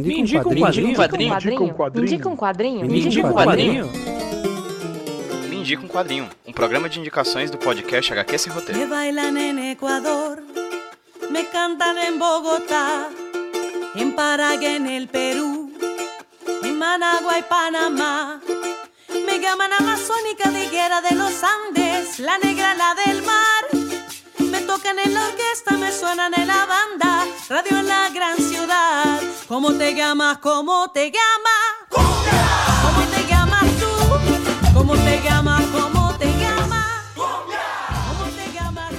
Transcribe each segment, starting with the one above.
Me indica um quadrinho. Me indica um quadrinho. Me indica um quadrinho. Me indica um quadrinho. Me indica um quadrinho. Um programa de indicações do podcast HQ Sem Roteiro. Me bailan en Ecuador, me cantan en Bogotá, en Paraguay, en el Perú, en Managua y Panamá. Me llaman Amazónica de Guerra de los Andes, la negra, la del mar. Me tocan en la orquesta, me suenan en la banda, radio en la gran ciudad. ¿Cómo te llamas? ¿Cómo te llamas? ¿Cómo te llamas tú? ¿Cómo te llamas? ¿Cómo te llamas? ¿Cómo te llamas?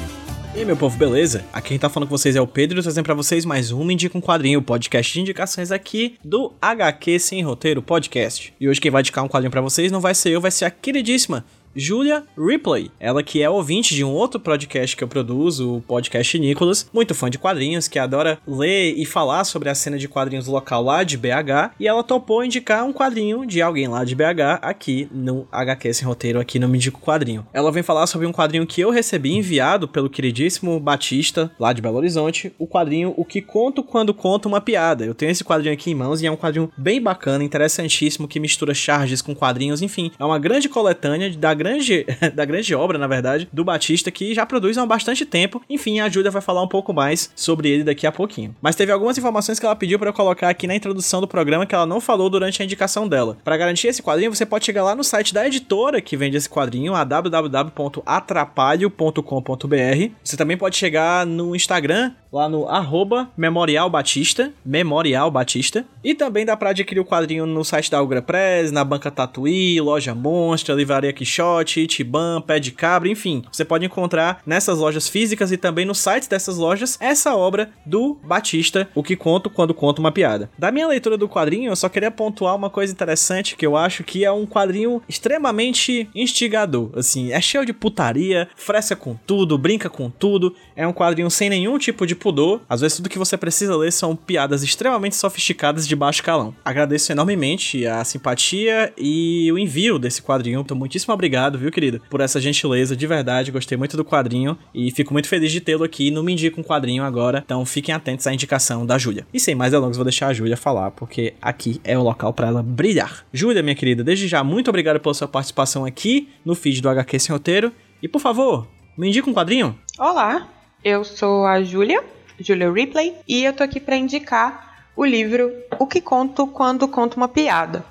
E aí, meu povo, beleza? Aqui quem tá falando com vocês é o Pedro, trazendo pra vocês mais um Me Indica um Quadrinho, o podcast de indicações aqui do HQ Sem Roteiro Podcast. E hoje quem vai indicar um quadrinho pra vocês não vai ser eu, vai ser a queridíssima Julia Ripley. Ela que é ouvinte de um outro podcast que eu produzo, o podcast Nicolas, muito fã de quadrinhos, que adora ler e falar sobre a cena de quadrinhos local lá de BH, e ela topou indicar um quadrinho de alguém lá de BH aqui no HQ Sem Roteiro, aqui no Me Indico Quadrinho. Ela vem falar sobre um quadrinho que eu recebi enviado pelo queridíssimo Batista, lá de Belo Horizonte, o quadrinho O Que Conto Quando Conto Uma Piada. Eu tenho esse quadrinho aqui em mãos e é um quadrinho bem bacana, interessantíssimo, que mistura charges com quadrinhos, enfim, é uma grande coletânea da grande, da grande obra, na verdade, do Batista, que já produz há bastante tempo. Enfim, a Júlia vai falar um pouco mais sobre ele daqui a pouquinho. Mas teve algumas informações que ela pediu para eu colocar aqui na introdução do programa que ela não falou durante a indicação dela. Para garantir esse quadrinho, você pode chegar lá no site da editora que vende esse quadrinho, a www.atrapalho.com.br. Você também pode chegar no Instagram, lá no arroba Memorial Batista, Memorial Batista. E também dá pra adquirir o quadrinho no site da Ugra Press, na Banca Tatuí, Loja Monstra, Livraria Quixote, Itiban, Pé de Cabra, enfim. Você pode encontrar nessas lojas físicas e também nos sites dessas lojas essa obra do Batista, O que conto quando conto uma piada. Da minha leitura do quadrinho, eu só queria pontuar uma coisa interessante que eu acho que é um quadrinho extremamente instigador. Assim, é cheio de putaria, fresca com tudo, brinca com tudo. É um quadrinho sem nenhum tipo de pudor. Às vezes tudo que você precisa ler são piadas extremamente sofisticadas de baixo calão. Agradeço enormemente a simpatia e o envio desse quadrinho. Então, muitíssimo obrigado, viu, querido? Por essa gentileza, de verdade. Gostei muito do quadrinho e fico muito feliz de tê-lo aqui no Me Indica um Quadrinho agora. Então, fiquem atentos à indicação da Júlia. E sem mais delongas, vou deixar a Júlia falar, porque aqui é o local para ela brilhar. Júlia, minha querida, desde já, muito obrigado pela sua participação aqui no feed do HQ Sem Roteiro. E, por favor, me indica um quadrinho? Olá, eu sou a Júlia, Júlia Ripley, e eu tô aqui para indicar o livro O que conto quando conto uma piada,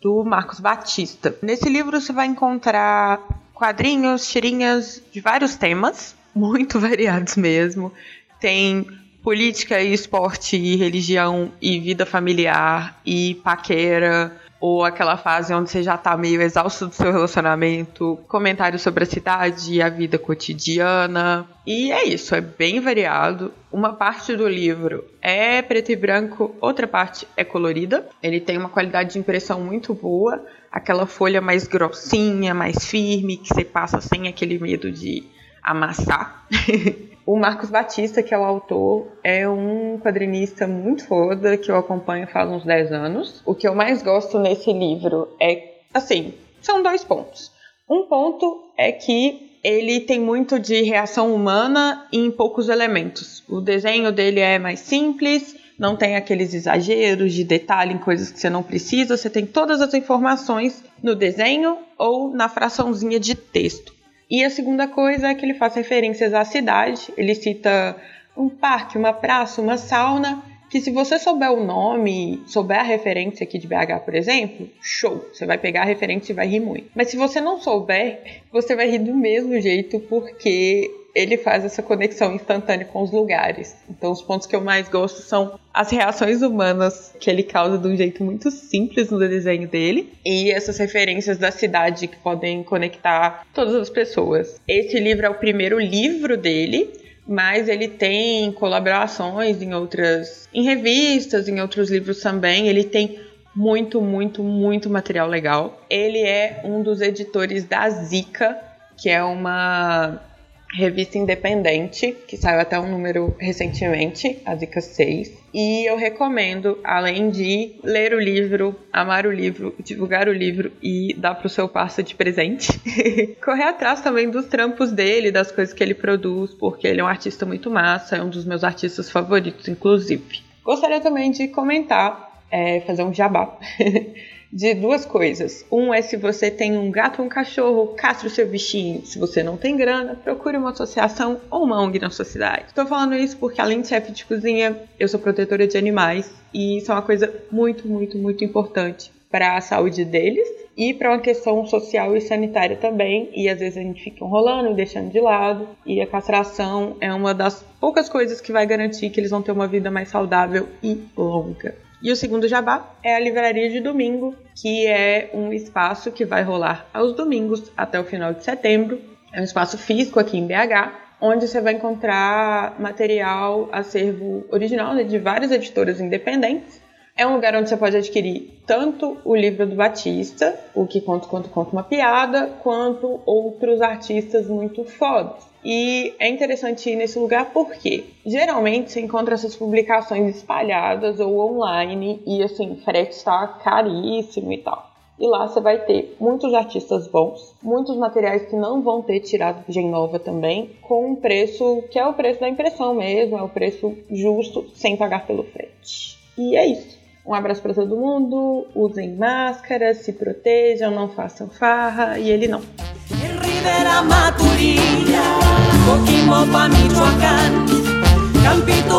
do Marcos Batista. Nesse livro você vai encontrar quadrinhos, tirinhas de vários temas, muito variados mesmo. Tem política e esporte e religião e vida familiar e paquera ou aquela fase onde você já tá meio exausto do seu relacionamento, comentários sobre a cidade e a vida cotidiana. E é isso, é bem variado. Uma parte do livro é preto e branco, outra parte é colorida. Ele tem uma qualidade de impressão muito boa, aquela folha mais grossinha, mais firme, que você passa sem aquele medo de amassar. O Marcos Batista, que é o autor, é um quadrinista muito foda que eu acompanho faz uns 10 anos. O que eu mais gosto nesse livro é, assim, são dois pontos. Um ponto é que ele tem muito de reação humana em poucos elementos. O desenho dele é mais simples, não tem aqueles exageros de detalhe em coisas que você não precisa, você tem todas as informações no desenho ou na fraçãozinha de texto. E a segunda coisa é que ele faz referências à cidade. Ele cita um parque, uma praça, uma sauna, que se você souber o nome, souber a referência aqui de BH, por exemplo, show, você vai pegar a referência e vai rir muito. Mas se você não souber, você vai rir do mesmo jeito, porque ele faz essa conexão instantânea com os lugares. Então, os pontos que eu mais gosto são as reações humanas que ele causa de um jeito muito simples no desenho dele e essas referências da cidade que podem conectar todas as pessoas. Esse livro é o primeiro livro dele, mas ele tem colaborações em outras, em revistas, em outros livros também. Ele tem muito, muito, muito material legal. Ele é um dos editores da Zika, que é uma revista independente, que saiu até um número recentemente, a Zika 6. E eu recomendo, além de ler o livro, amar o livro, divulgar o livro e dar pro seu parceiro de presente, correr atrás também dos trampos dele, das coisas que ele produz, porque ele é um artista muito massa, é um dos meus artistas favoritos, inclusive. Gostaria também de comentar é, fazer um jabá. de duas coisas. Um é se você tem um gato ou um cachorro, castre o seu bichinho. Se você não tem grana, procure uma associação ou uma ONG na sua cidade. Estou falando isso porque, além de chefe de cozinha, eu sou protetora de animais e isso é uma coisa muito, muito, muito importante para a saúde deles e para uma questão social e sanitária também. E às vezes a gente fica enrolando e deixando de lado. E a castração é uma das poucas coisas que vai garantir que eles vão ter uma vida mais saudável e longa. E o segundo jabá é a livraria de domingo, que é um espaço que vai rolar aos domingos até o final de setembro. É um espaço físico aqui em BH, onde você vai encontrar material, acervo original né, de várias editoras independentes. É um lugar onde você pode adquirir tanto o livro do Batista, o que conta quanto conta uma piada, quanto outros artistas muito fodas. E é interessante ir nesse lugar porque geralmente você encontra essas publicações espalhadas ou online e assim, frete está caríssimo e tal. E lá você vai ter muitos artistas bons, muitos materiais que não vão ter tirado de nova também, com um preço que é o preço da impressão mesmo, é o preço justo, sem pagar pelo frete. E é isso. Um abraço para todo mundo, usem máscara, se protejam, não façam farra e ele não. Campito.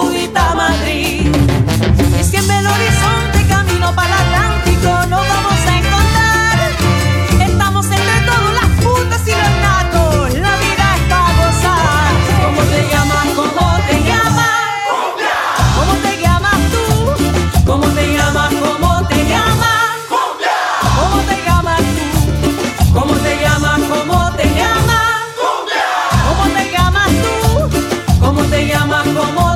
tu amor.